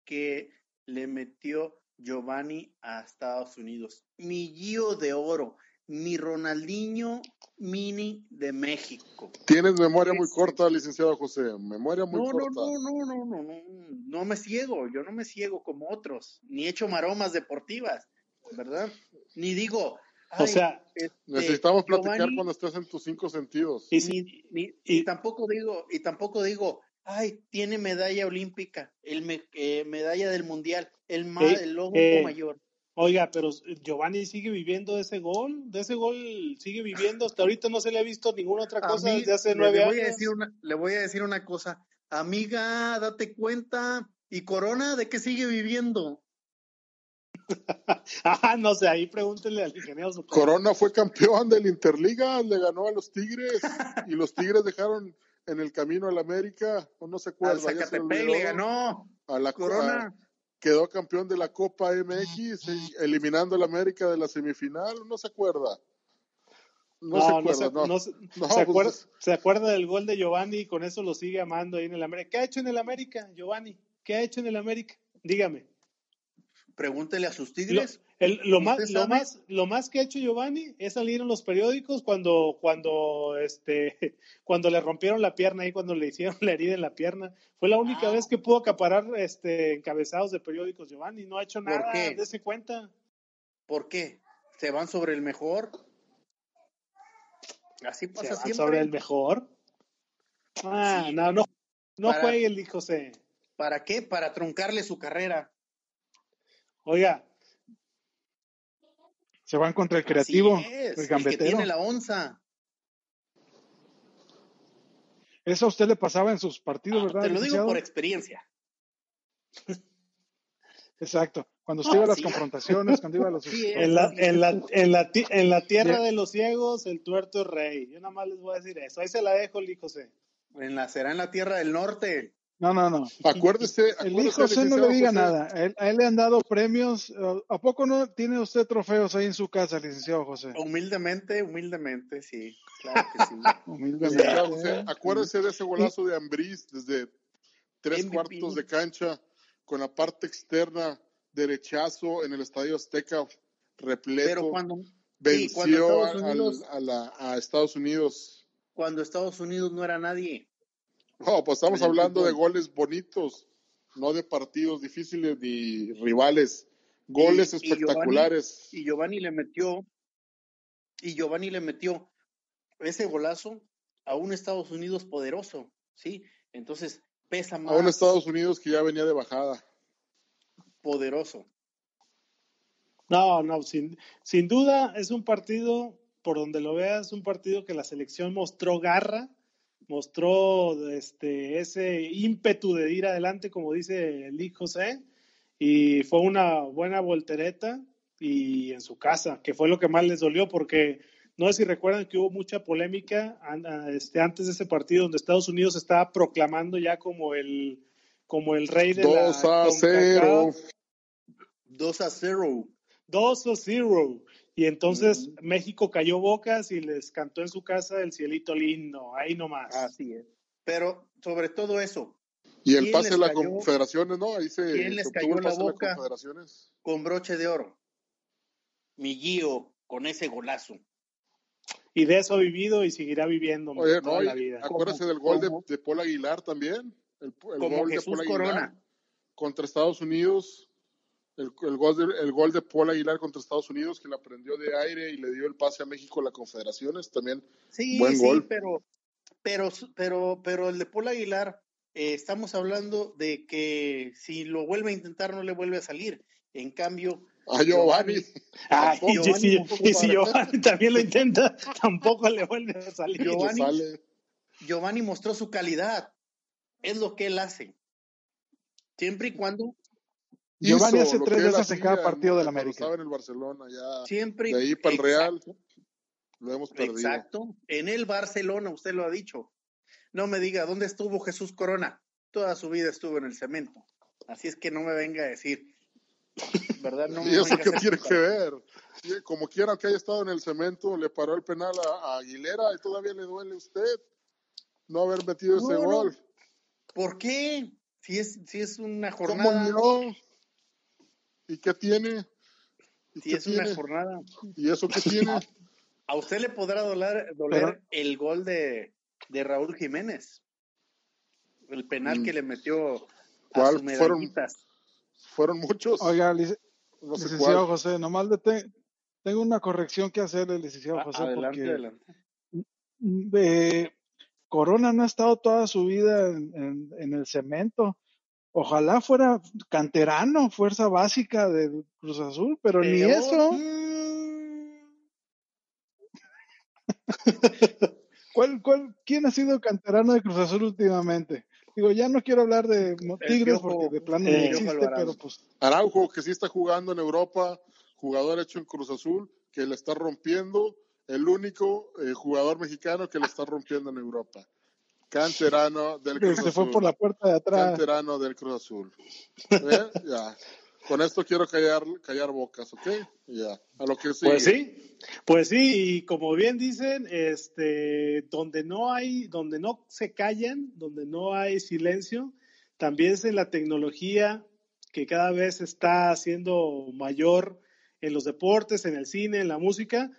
Speaker 5: que le metió Giovanni a Estados Unidos. Millío de oro mi Ronaldinho Mini de México.
Speaker 6: Tienes memoria muy corta, licenciado José, memoria muy corta.
Speaker 5: No, no, no, no, no, no, me ciego, yo no me ciego como otros, ni he hecho maromas deportivas, ¿verdad? Ni digo...
Speaker 2: o sea,
Speaker 6: este, necesitamos platicar cuando estés en tus cinco sentidos.
Speaker 5: Y, y, tampoco digo, y tampoco digo, ay, tiene medalla olímpica, el eh, medalla del mundial, el, ma, el logo eh, mayor.
Speaker 2: Oiga, pero Giovanni sigue viviendo de ese gol, de ese gol sigue viviendo, hasta ahorita no se le ha visto ninguna otra cosa desde hace nueve
Speaker 5: le
Speaker 2: voy
Speaker 5: A decir una, le voy a decir una cosa, amiga, date cuenta, ¿y Corona de qué sigue viviendo?
Speaker 2: ah, no sé, ahí pregúntenle al ingeniero.
Speaker 6: Corona fue campeón del Interliga, le ganó a los Tigres y los Tigres dejaron en el camino al América, o no se acuerda. Al
Speaker 5: Zacatepec le ganó.
Speaker 6: A la Corona quedó campeón de la Copa MX, eliminando al América de la semifinal, ¿no se acuerda?
Speaker 2: No, se acuerda, no, se, acuerda, se acuerda del gol de Giovanni y con eso lo sigue amando ahí en el América. ¿Qué ha hecho en el América, Giovanni? ¿Qué ha hecho en el América? Dígame.
Speaker 5: Pregúntele a sus tigres.
Speaker 2: Lo, más, lo, más, lo más que ha hecho Giovanni es salir en los periódicos cuando, cuando, este, cuando le rompieron la pierna y cuando le hicieron la herida en la pierna. Fue la única ah. vez que pudo acaparar este, encabezados de periódicos Giovanni. No ha hecho nada, de ese cuenta.
Speaker 5: ¿Por qué? ¿Se van sobre el mejor? Así pasa siempre.
Speaker 2: ¿Sobre el mejor? Ah, no, no, no juegue el José.
Speaker 5: ¿Para qué? Para truncarle su carrera.
Speaker 2: Oiga.
Speaker 3: Se van contra el creativo, el gambetero.
Speaker 5: El que tiene la onza.
Speaker 3: Eso a usted le pasaba en sus partidos, ah, ¿verdad?
Speaker 5: Te lo digo por experiencia.
Speaker 3: Exacto. Cuando usted iba a las confrontaciones, cuando iba a los...
Speaker 2: en, la, en, la, en, la, en la tierra de los ciegos, el tuerto es rey. Yo nada más les voy a decir eso. Ahí se la dejo, Lee José.
Speaker 5: En la, será en la tierra del norte.
Speaker 3: No, no, no.
Speaker 6: Acuérdese.
Speaker 3: El hijo José no le diga nada. A él, le han dado premios. ¿A poco no tiene usted trofeos ahí en su casa, licenciado José?
Speaker 5: Humildemente, humildemente, sí. Claro que sí.
Speaker 6: humildemente. acuérdese de ese golazo de Ambriz desde tres cuartos de cancha con la parte externa derechazo en el Estadio Azteca repleto. Pero cuando venció a, Estados Unidos.
Speaker 5: Cuando Estados Unidos no era nadie.
Speaker 6: No, pues estamos hablando de goles bonitos, no de partidos difíciles ni rivales. Goles espectaculares.
Speaker 5: Y Giovanni, le metió, y Giovanni le metió ese golazo a un Estados Unidos poderoso, ¿sí? Entonces pesa más.
Speaker 6: A un Estados Unidos que ya venía de bajada
Speaker 5: poderoso.
Speaker 2: No, no, sin, sin duda es un partido, por donde lo veas, un partido que la selección mostró garra, mostró este, ese ímpetu de ir adelante, como dice Lee José, y fue una buena voltereta y en su casa, que fue lo que más les dolió, porque no sé si recuerdan que hubo mucha polémica este, antes de ese partido donde Estados Unidos estaba proclamando ya como el, como el rey de
Speaker 6: 2
Speaker 2: la
Speaker 6: a 0.
Speaker 5: 2 a 0.
Speaker 2: 2 a 0. Y entonces México cayó bocas y les cantó en su casa el cielito lindo, ahí nomás.
Speaker 5: Así es. Pero sobre todo eso.
Speaker 6: Y el pase de las confederaciones, ¿no? Ahí se,
Speaker 5: ¿quién les cayó la boca con broche de oro? Mi Gio con ese golazo.
Speaker 2: Y de eso ha vivido y seguirá viviendo toda la vida.
Speaker 6: Acuérdese del gol de, de, Paul Aguilar también. El,
Speaker 5: gol de Paul Aguilar
Speaker 6: contra Estados Unidos el, gol de, el gol de Paul Aguilar contra Estados Unidos, que la prendió de aire y le dio el pase a México a la Confederaciones, también
Speaker 5: sí,
Speaker 6: buen
Speaker 5: sí, pero, pero, pero, pero el de Paul Aguilar, eh, estamos hablando de que si lo vuelve a intentar no le vuelve a salir. En cambio,
Speaker 6: a Giovanni.
Speaker 2: y, si Giovanni también lo intenta, tampoco le vuelve a salir.
Speaker 5: Giovanni, Giovanni mostró su calidad. Es lo que él hace. Siempre y cuando
Speaker 3: Giovanni hace tres veces en cada partido del América.
Speaker 6: Estaba en el Barcelona, ya.
Speaker 5: Siempre.
Speaker 6: De ahí para el Real. Lo hemos perdido.
Speaker 5: Exacto. En el Barcelona, usted lo ha dicho. No me diga, ¿dónde estuvo Jesús Corona? Toda su vida estuvo en el cemento. Así es que no me venga a decir. ¿Verdad? No
Speaker 6: ¿Y eso qué tiene que ver? Como quiera que haya estado en el cemento, le paró el penal a, Aguilera y todavía le duele a usted no haber metido ese gol.
Speaker 5: ¿Por qué? Si es, si es una jornada.
Speaker 6: ¿Cómo no? ¿Y qué tiene?
Speaker 5: si es una jornada.
Speaker 6: ¿Y eso qué tiene?
Speaker 5: A usted le podrá doler, doler el gol de, de, Raúl Jiménez. El penal que mm. le metió a
Speaker 6: fueron, fueron muchos.
Speaker 3: Oiga, licenciado José, nomás le tengo una corrección que hacerle, licenciado José.
Speaker 5: Adelante, adelante.
Speaker 3: Eh, Corona no ha estado toda su vida en, en el cemento Ojalá fuera canterano, fuerza básica de Cruz Azul, pero ni eso. ¿Cuál, cuál, ¿Quién ha sido canterano de Cruz Azul últimamente? Digo, ya no quiero hablar de Tigres porque de plano no existe, pero pues.
Speaker 6: Araujo, que sí está jugando en Europa, jugador hecho en Cruz Azul, que le está rompiendo, el único eh, jugador mexicano que le está rompiendo en Europa. Canterano del Cruz Azul.
Speaker 3: Se fue por la puerta de atrás.
Speaker 6: Canterano del Cruz Azul. ¿Eh? Ya. con esto quiero callar, callar bocas, ¿ok? Ya, a lo que
Speaker 2: Pues sí, pues sí, y como bien dicen, este, donde no hay, donde no se callan, donde no hay silencio, también es en la tecnología que cada vez está siendo mayor en los deportes, en el cine, en la música,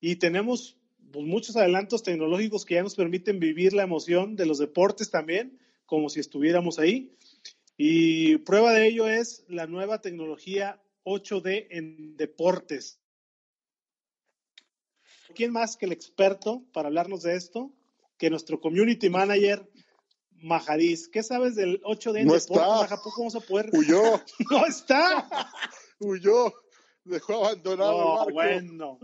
Speaker 2: y tenemos pues, muchos adelantos tecnológicos que ya nos permiten vivir la emoción de los deportes también, como si estuviéramos ahí. Y prueba de ello es la nueva tecnología 8D en deportes. ¿Quién más que el experto para hablarnos de esto? Que nuestro community manager, Majadís. ¿Qué sabes del 8D en
Speaker 6: no
Speaker 2: deportes?
Speaker 6: Está.
Speaker 2: ¿Cómo vamos a poder?
Speaker 6: Huyó.
Speaker 2: no está.
Speaker 6: Huyó. Dejó abandonado
Speaker 2: No,
Speaker 6: el barco.
Speaker 2: bueno.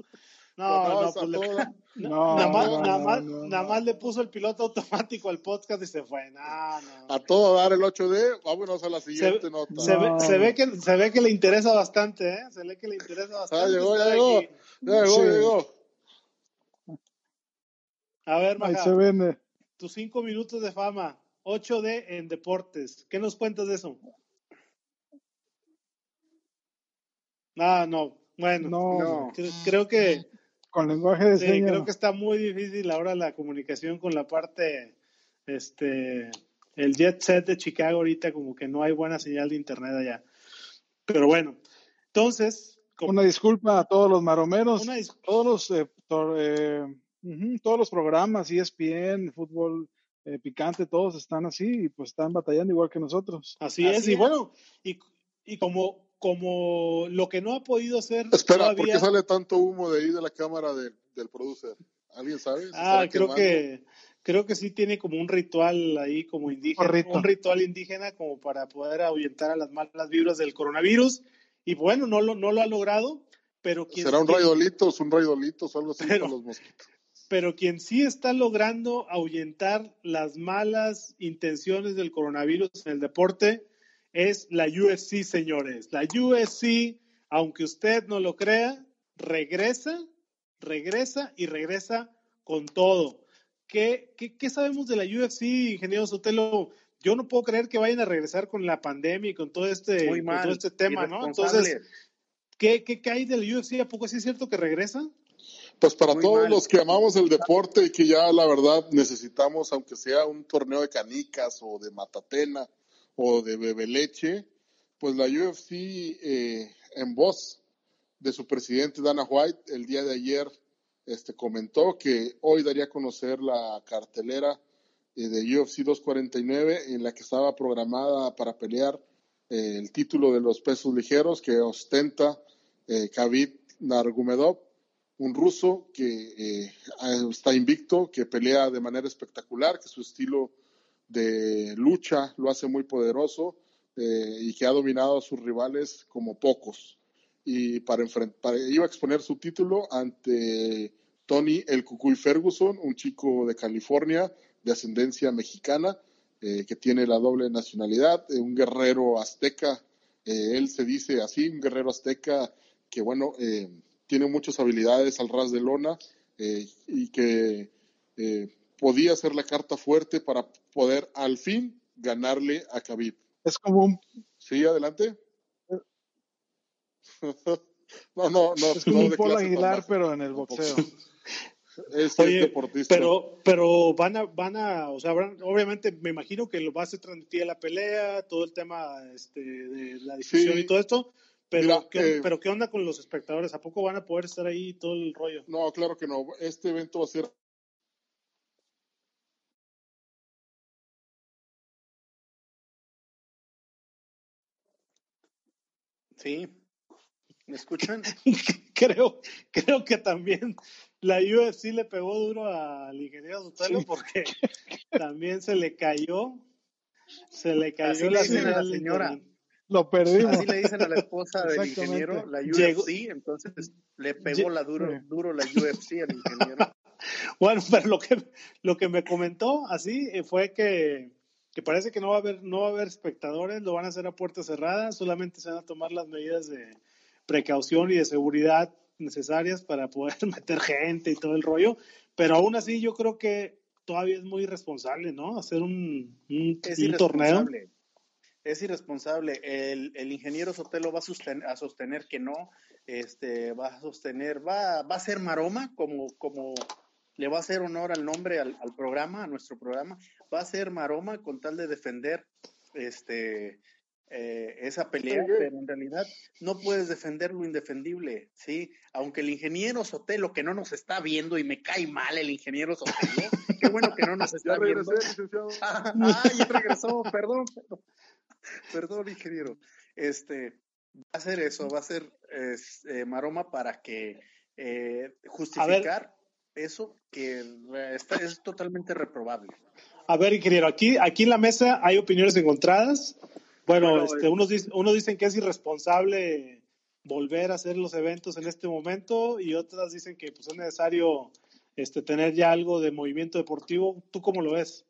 Speaker 2: No, no, pues le-
Speaker 3: No,
Speaker 2: nada, más,
Speaker 3: no,
Speaker 2: nada, más,
Speaker 3: no, no.
Speaker 2: nada más le puso el piloto automático al podcast y se fue. No, no.
Speaker 6: A todo dar el 8D, vámonos a la siguiente nota.
Speaker 2: Se, ve,
Speaker 3: No.
Speaker 2: se, ve que, se ve que le interesa bastante, ¿eh? Se ve que le interesa bastante.
Speaker 6: Ah, llegó, ya llegó.
Speaker 2: aquí.
Speaker 6: Ya llegó,
Speaker 3: Sí.
Speaker 6: llegó.
Speaker 2: A ver,
Speaker 3: Ahí
Speaker 2: Maja,
Speaker 3: se vende.
Speaker 2: tus cinco minutos de fama, 8D en deportes. ¿Qué nos cuentas de eso? Ah, no. Bueno,
Speaker 3: No,
Speaker 5: No.
Speaker 2: creo, creo que
Speaker 3: con lenguaje de
Speaker 2: sí,
Speaker 3: señas.
Speaker 2: creo que está muy difícil ahora la comunicación con la parte, este, el jet set de Chicago ahorita como que no hay buena señal de internet allá. Pero bueno, entonces, como-
Speaker 3: Una disculpa a todos los maromeros, todos los eh, tor- eh, todos los programas, ESPN, fútbol eh, picante, todos están así y pues están batallando igual que nosotros.
Speaker 2: Así,
Speaker 5: Así
Speaker 2: es, y
Speaker 5: es.
Speaker 2: bueno, y, y como, como lo que no ha podido hacer
Speaker 6: Espera, ¿por qué sale tanto humo de ahí de la cámara del, del producer? ¿Alguien sabe? ¿Se
Speaker 2: ah, creo
Speaker 6: quemando?
Speaker 2: que creo que sí tiene como un ritual ahí como indígena, un ritual indígena como para poder ahuyentar a las malas vibras del coronavirus y bueno, no lo no lo ha logrado, pero quien
Speaker 6: ¿Será un raidolitos, un raidolitos o algo así
Speaker 2: Pero-
Speaker 6: con los mosquitos?
Speaker 2: pero quien sí está logrando ahuyentar las malas intenciones del coronavirus en el deporte es la UFC, señores. La UFC, aunque usted no lo crea, regresa, regresa y regresa con todo. ¿Qué, qué, qué sabemos de la UFC, ingeniero Sotelo? Yo no puedo creer que vayan a regresar con la pandemia y con todo este,
Speaker 5: Muy
Speaker 2: con todo este tema, ¿no? Entonces, ¿qué, qué, qué hay de la UFC? ¿A poco sí es cierto que regresa?
Speaker 6: Pues para
Speaker 5: Muy
Speaker 6: todos
Speaker 5: mal.
Speaker 6: los que amamos el deporte y que ya la verdad necesitamos, aunque sea un torneo de canicas o de matatena o de bebeleche, pues la UFC eh, en voz de su presidente Dana White el día de ayer este, comentó que hoy daría a conocer la cartelera eh, de UFC 249 en la que estaba programada para pelear eh, el título de los pesos ligeros que ostenta eh, Khabib Nurmagomedov un ruso que eh, está invicto, que pelea de manera espectacular, que su estilo de lucha lo hace muy poderoso eh, y que ha dominado a sus rivales como pocos. Y para, para iba a exponer su título ante Tony El Cucuy Ferguson, un chico de California de ascendencia mexicana, eh, que tiene la doble nacionalidad, eh, un guerrero azteca, él se dice así, un guerrero azteca que bueno, tiene muchas habilidades al ras de lona y que podía ser la carta fuerte para poder al fin ganarle a Khabib.
Speaker 3: Es como un,
Speaker 6: Sí, adelante. no, no, no.
Speaker 3: es como
Speaker 6: no
Speaker 3: un Paul Aguilar, pero en el boxeo.
Speaker 6: Es,
Speaker 2: Oye,
Speaker 6: deportista.
Speaker 2: Pero, pero van a, van a, o sea, obviamente me imagino que lo va a hacer transmitir la pelea, todo el tema este, de la difusión
Speaker 6: Sí.
Speaker 2: y todo esto, pero,
Speaker 6: Mira,
Speaker 2: ¿qué,
Speaker 6: eh,
Speaker 2: pero ¿qué onda con los espectadores? ¿A poco van a poder estar ahí todo el rollo?
Speaker 6: No, claro que no. Este evento va a ser
Speaker 5: Sí. ¿Me escuchan?
Speaker 2: creo, creo que también la UFC le pegó duro al ingeniero Sotelo
Speaker 3: Sí.
Speaker 2: porque también se le cayó, se le cayó
Speaker 5: Así le
Speaker 2: la
Speaker 5: dicen a la señora.
Speaker 3: Lo perdimos.
Speaker 5: Así le dicen a la esposa del ingeniero, la
Speaker 2: Llegó-
Speaker 5: UFC, entonces le pegó la duro, duro la UFC al ingeniero.
Speaker 2: Bueno, pero lo que, lo que me comentó así eh, fue que, que parece que no va a haber, no va a haber espectadores, lo van a hacer a puerta cerrada, solamente se van a tomar las medidas de precaución y de seguridad necesarias para poder meter gente y todo el rollo, pero aún así yo creo que todavía es muy irresponsable, ¿no? Hacer un, un,
Speaker 5: Es
Speaker 2: un torneo.
Speaker 5: irresponsable. es irresponsable. El, el ingeniero Sotelo va a sostener, a sostener que no, este, va a sostener, va, va a ser maroma, como, como le va a hacer honor al nombre al, al programa, a nuestro programa, va a ser maroma con tal de defender este eh, esa pelea, pero en realidad no puedes defender lo indefendible, ¿sí? Aunque el ingeniero Sotelo, que no nos está viendo y me cae mal el ingeniero Sotelo, qué bueno que no nos está viendo. Ah, ah, ya regresó, perdón, perdón, perdón, ingeniero. Este, va a ser eso, va a ser eh, maroma para que eh, justificar eso que está, es totalmente reprobable.
Speaker 2: A ver, ingeniero, aquí, aquí en la mesa hay opiniones encontradas. Bueno, este, unos, unos dicen que es irresponsable volver a hacer los eventos en este momento y otras dicen que pues, es necesario este, tener ya algo de movimiento deportivo. ¿Tú cómo lo ves?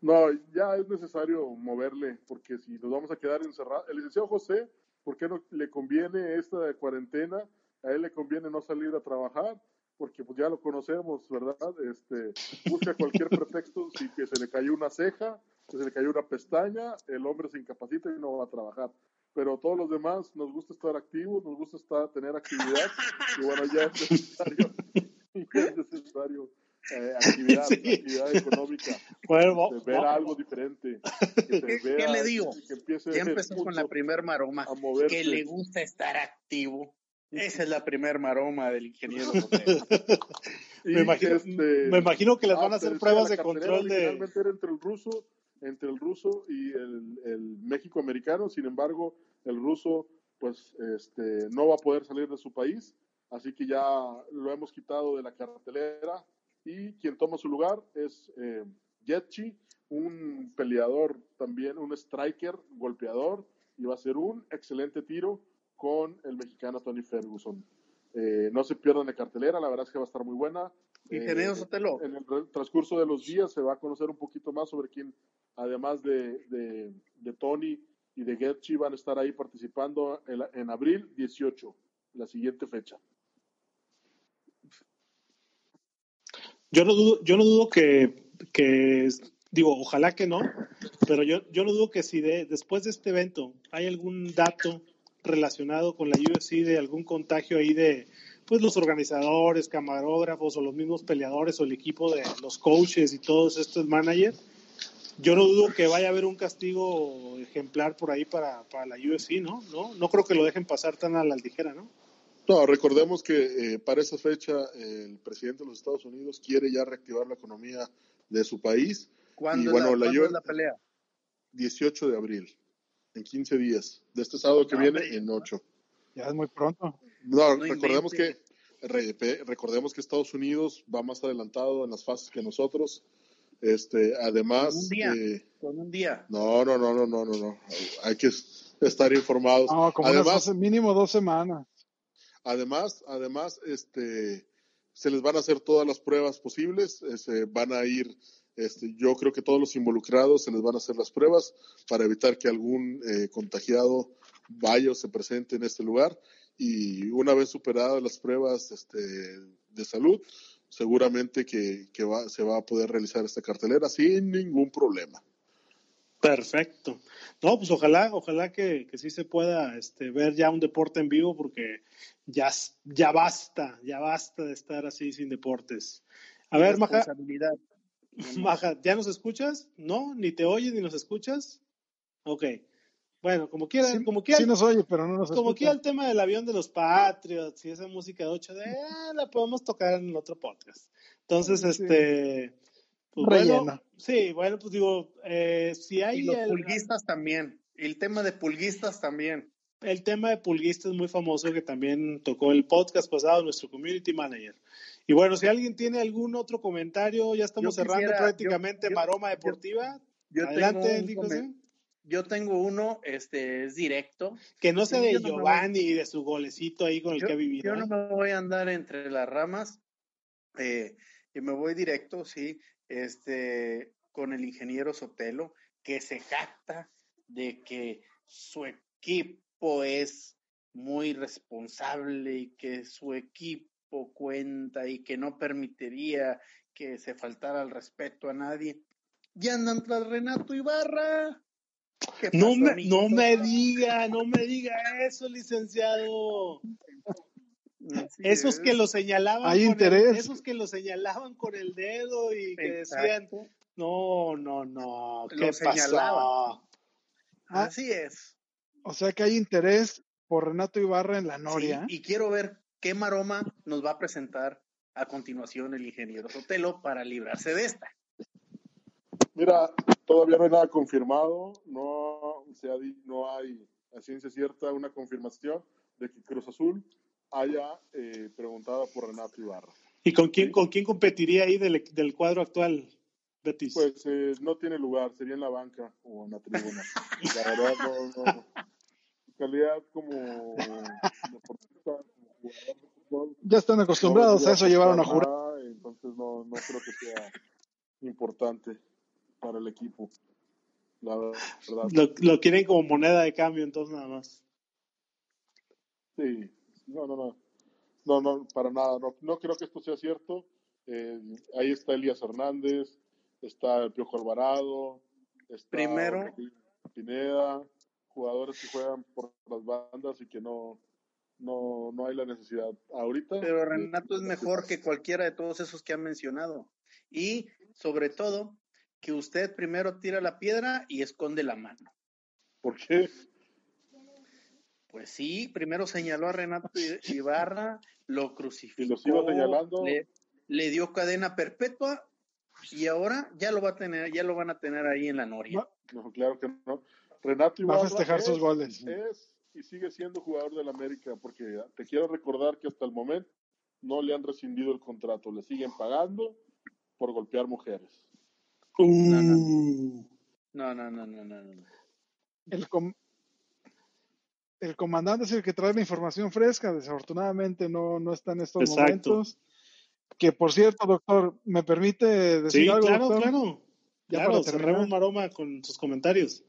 Speaker 6: No, ya es necesario moverle, porque si nos vamos a quedar encerrados, el licenciado José, ¿por qué no le conviene esta cuarentena? A él le conviene no salir a trabajar, porque pues ya lo conocemos, ¿verdad? Este, busca cualquier pretexto, si que se le cayó una ceja, que se le cayó una pestaña, el hombre se incapacita y no va a trabajar. Pero todos los demás nos gusta estar activos, nos gusta estar, tener actividad, y bueno, ya es necesario, ya es necesario eh, actividad, actividad económica, bueno, ver algo diferente.
Speaker 5: Que ¿Qué, le digo? Que ya empezó con la primer maroma, que le gusta estar activo esa es la primer maroma del ingeniero.
Speaker 2: me, imagino, este, me imagino que les van a hacer pruebas de control de...
Speaker 6: Era entre el ruso, entre el ruso y el, el México americano, sin embargo, el ruso pues este, no va a poder salir de su país, así que ya lo hemos quitado de la cartelera. Y quien toma su lugar es eh, Jetchi, un peleador también, un striker, golpeador, y va a ser un excelente tiro con el mexicano Tony Ferguson. Eh, no se pierdan de cartelera, la verdad es que va a estar muy buena.
Speaker 5: Ingeniero
Speaker 6: eh, En el transcurso de los días se va a conocer un poquito más sobre quién, además de, de, Tony y de Getchi, van a estar ahí participando en, en, abril 18, la siguiente fecha.
Speaker 2: Yo no dudo, yo no dudo que, que digo, ojalá que no, pero yo, yo no dudo que si de, después de este evento hay algún dato relacionado con la UFC de algún contagio ahí de pues los organizadores, camarógrafos o los mismos peleadores o el equipo de los coaches y todos estos managers, yo no dudo que vaya a haber un castigo ejemplar por ahí para, para la UFC, ¿no? ¿no? No creo que lo dejen pasar tan a la ligera, ¿no?
Speaker 6: No, recordemos que eh, para esa fecha el presidente de los Estados Unidos quiere ya reactivar la economía de su país.
Speaker 5: ¿Cuándo, y, bueno, la, es la pelea?
Speaker 6: 18 de abril en 15 días. De este sábado que viene, en 8.
Speaker 3: Ya es muy pronto.
Speaker 6: No, recordemos que recordemos que Estados Unidos va más adelantado en las fases que nosotros. Este, además,
Speaker 5: un día, eh, con un día.
Speaker 6: No, no, no, no, no, no, no. Hay que estar informados.
Speaker 3: No, como además, mínimo dos semanas.
Speaker 6: Además, además, este, se les van a hacer todas las pruebas posibles, se este, van a ir este, yo creo que todos los involucrados se les van a hacer las pruebas para evitar que algún eh, contagiado vaya o se presente en este lugar y una vez superadas las pruebas este, de salud, seguramente que, se va a poder realizar esta cartelera sin ningún problema.
Speaker 2: Perfecto. No, pues ojalá, ojalá que, que sí se pueda este, ver ya un deporte en vivo porque ya, ya basta, ya basta de estar así sin deportes. A ver, Maja, Maja, ¿ya nos escuchas? ¿No? ¿Ni te oyes ni nos escuchas? Ok. Bueno, como quiera, como quiera.
Speaker 3: Sí nos oye, pero no nos
Speaker 2: Como quiera el tema del avión de los Patriots y esa música de 8D, ah, la podemos tocar en otro podcast. Entonces, este... Pues bueno, sí, bueno, pues digo, eh, si hay...
Speaker 5: Y los pulguistas también. El tema de pulguistas también.
Speaker 2: El tema de pulguistas es muy famoso que también tocó el podcast pasado nuestro community manager. Y bueno, si alguien tiene algún otro comentario, ya estamos cerrando prácticamente Maroma Deportiva.
Speaker 5: Yo, Adelante, tengo yo tengo uno, este, es directo.
Speaker 2: Que no sea de Giovanni y de su golecito ahí con el que ha vivido.
Speaker 5: Yo no ¿eh? me voy a andar entre las ramas, eh, y me voy directo, sí, este, con el ingeniero Sotelo, que se jacta de que su equipo es muy responsable y que su equipo cuenta y que no permitiría que se faltara el respeto a nadie. Y andan tras Renato Ibarra.
Speaker 2: No me, no me diga, no me diga eso, licenciado. esos que lo señalaban
Speaker 3: Hay interés.
Speaker 2: esos que lo señalaban con el dedo y que decían, no, no, no, ¿qué pasó?
Speaker 5: Así es.
Speaker 3: O sea que hay interés por Renato Ibarra en la Noria.
Speaker 5: y quiero ver qué maroma nos va a presentar a continuación el ingeniero Sotelo para librarse de esta.
Speaker 6: Mira, todavía no hay nada confirmado, no, se ha, no hay a ciencia cierta una confirmación de que Cruz Azul haya eh, preguntado por Renato Ibarra.
Speaker 2: ¿Y con quién, con quién competiría ahí del, del cuadro actual, Betis?
Speaker 6: Pues eh, no tiene lugar, sería en la banca o en la tribuna. la verdad, no, no. calidad como deportista,
Speaker 3: Ya están acostumbrados a eso, llevaron a jurar.
Speaker 6: Entonces no, no creo que sea importante para el equipo. La verdad.
Speaker 2: Lo, lo quieren como moneda de cambio, entonces nada más.
Speaker 6: Sí, no, no, no. No, no, para nada. No, no creo que esto sea cierto. Eh, ahí está Elías Hernández, está el Piojo Alvarado, está
Speaker 5: Primero.
Speaker 6: Pineda, jugadores que juegan por las bandas y que no, no, no hay la necesidad ahorita.
Speaker 5: Pero Renato es mejor que cualquiera de todos esos que han mencionado. Y sobre todo, que usted primero tira la piedra y esconde la mano.
Speaker 6: ¿Por qué?
Speaker 5: Pues sí, primero señaló a Renato Ibarra, lo crucificó,
Speaker 6: Y lo sigo señalando.
Speaker 5: le, le dio cadena perpetua y ahora ya lo va a tener, ya lo van a tener ahí en la noria.
Speaker 6: No, claro que no. Renato
Speaker 3: Va a
Speaker 6: Ibarra
Speaker 3: festejar
Speaker 6: es,
Speaker 3: sus goles.
Speaker 6: es y sigue siendo jugador del América, porque te quiero recordar que hasta el momento no le han rescindido el contrato, le siguen pagando por golpear mujeres.
Speaker 5: No, no, no, no, no, no, no.
Speaker 3: El, com- el comandante es el que trae la información fresca. Desafortunadamente no, no está en estos
Speaker 2: Exacto.
Speaker 3: momentos. Que por cierto, doctor, ¿me permite decir
Speaker 2: Sí,
Speaker 3: algo?
Speaker 2: claro,
Speaker 3: doctor?
Speaker 2: claro.
Speaker 3: Ya
Speaker 2: Claro,
Speaker 3: para terminar.
Speaker 2: cerremos Maroma con sus comentarios.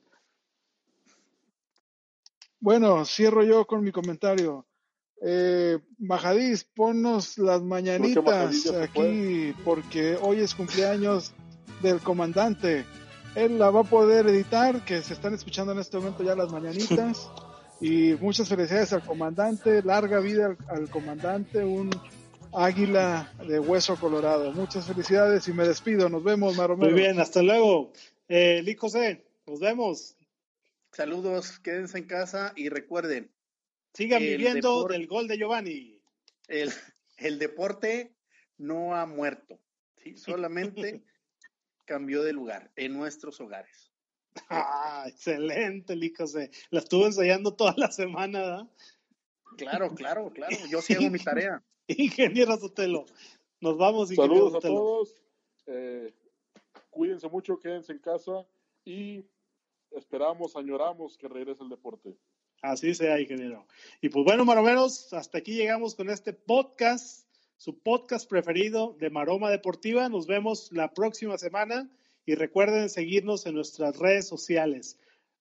Speaker 3: Bueno, cierro yo con mi comentario. Eh, Majadís, ponnos las mañanitas aquí porque hoy es cumpleaños del comandante. Él la va a poder editar, que se están escuchando en este momento ya las mañanitas. Y muchas felicidades al comandante, larga vida al, al comandante, un águila de hueso colorado. Muchas felicidades y me despido. Nos vemos, Maromero.
Speaker 2: Muy bien, hasta luego. Eh, José, nos vemos.
Speaker 5: Saludos, quédense en casa y recuerden,
Speaker 2: Sigan viviendo del gol de Giovanni.
Speaker 5: el, el deporte no ha muerto, ¿sí? solamente cambió de lugar en nuestros hogares.
Speaker 2: Ah, excelente, Lick José. La estuve ensayando toda la semana, ¿verdad?
Speaker 5: Claro, claro, claro, yo sí hago mi tarea.
Speaker 2: Ingeniero Sotelo. Nos vamos, ingeniero
Speaker 6: Saludos a
Speaker 2: Sotelo.
Speaker 6: todos. Eh, cuídense mucho, quédense en casa y esperamos, añoramos que regrese el deporte.
Speaker 2: Así sea, ingeniero. Y pues bueno, maromeros, hasta aquí llegamos con este podcast, su podcast preferido de Maroma Deportiva. Nos vemos la próxima semana y recuerden seguirnos en nuestras redes sociales.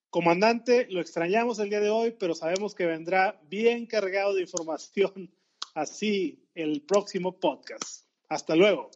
Speaker 2: Comandante, lo extrañamos el día de hoy, pero sabemos que vendrá bien cargado de información así el próximo podcast. Hasta luego.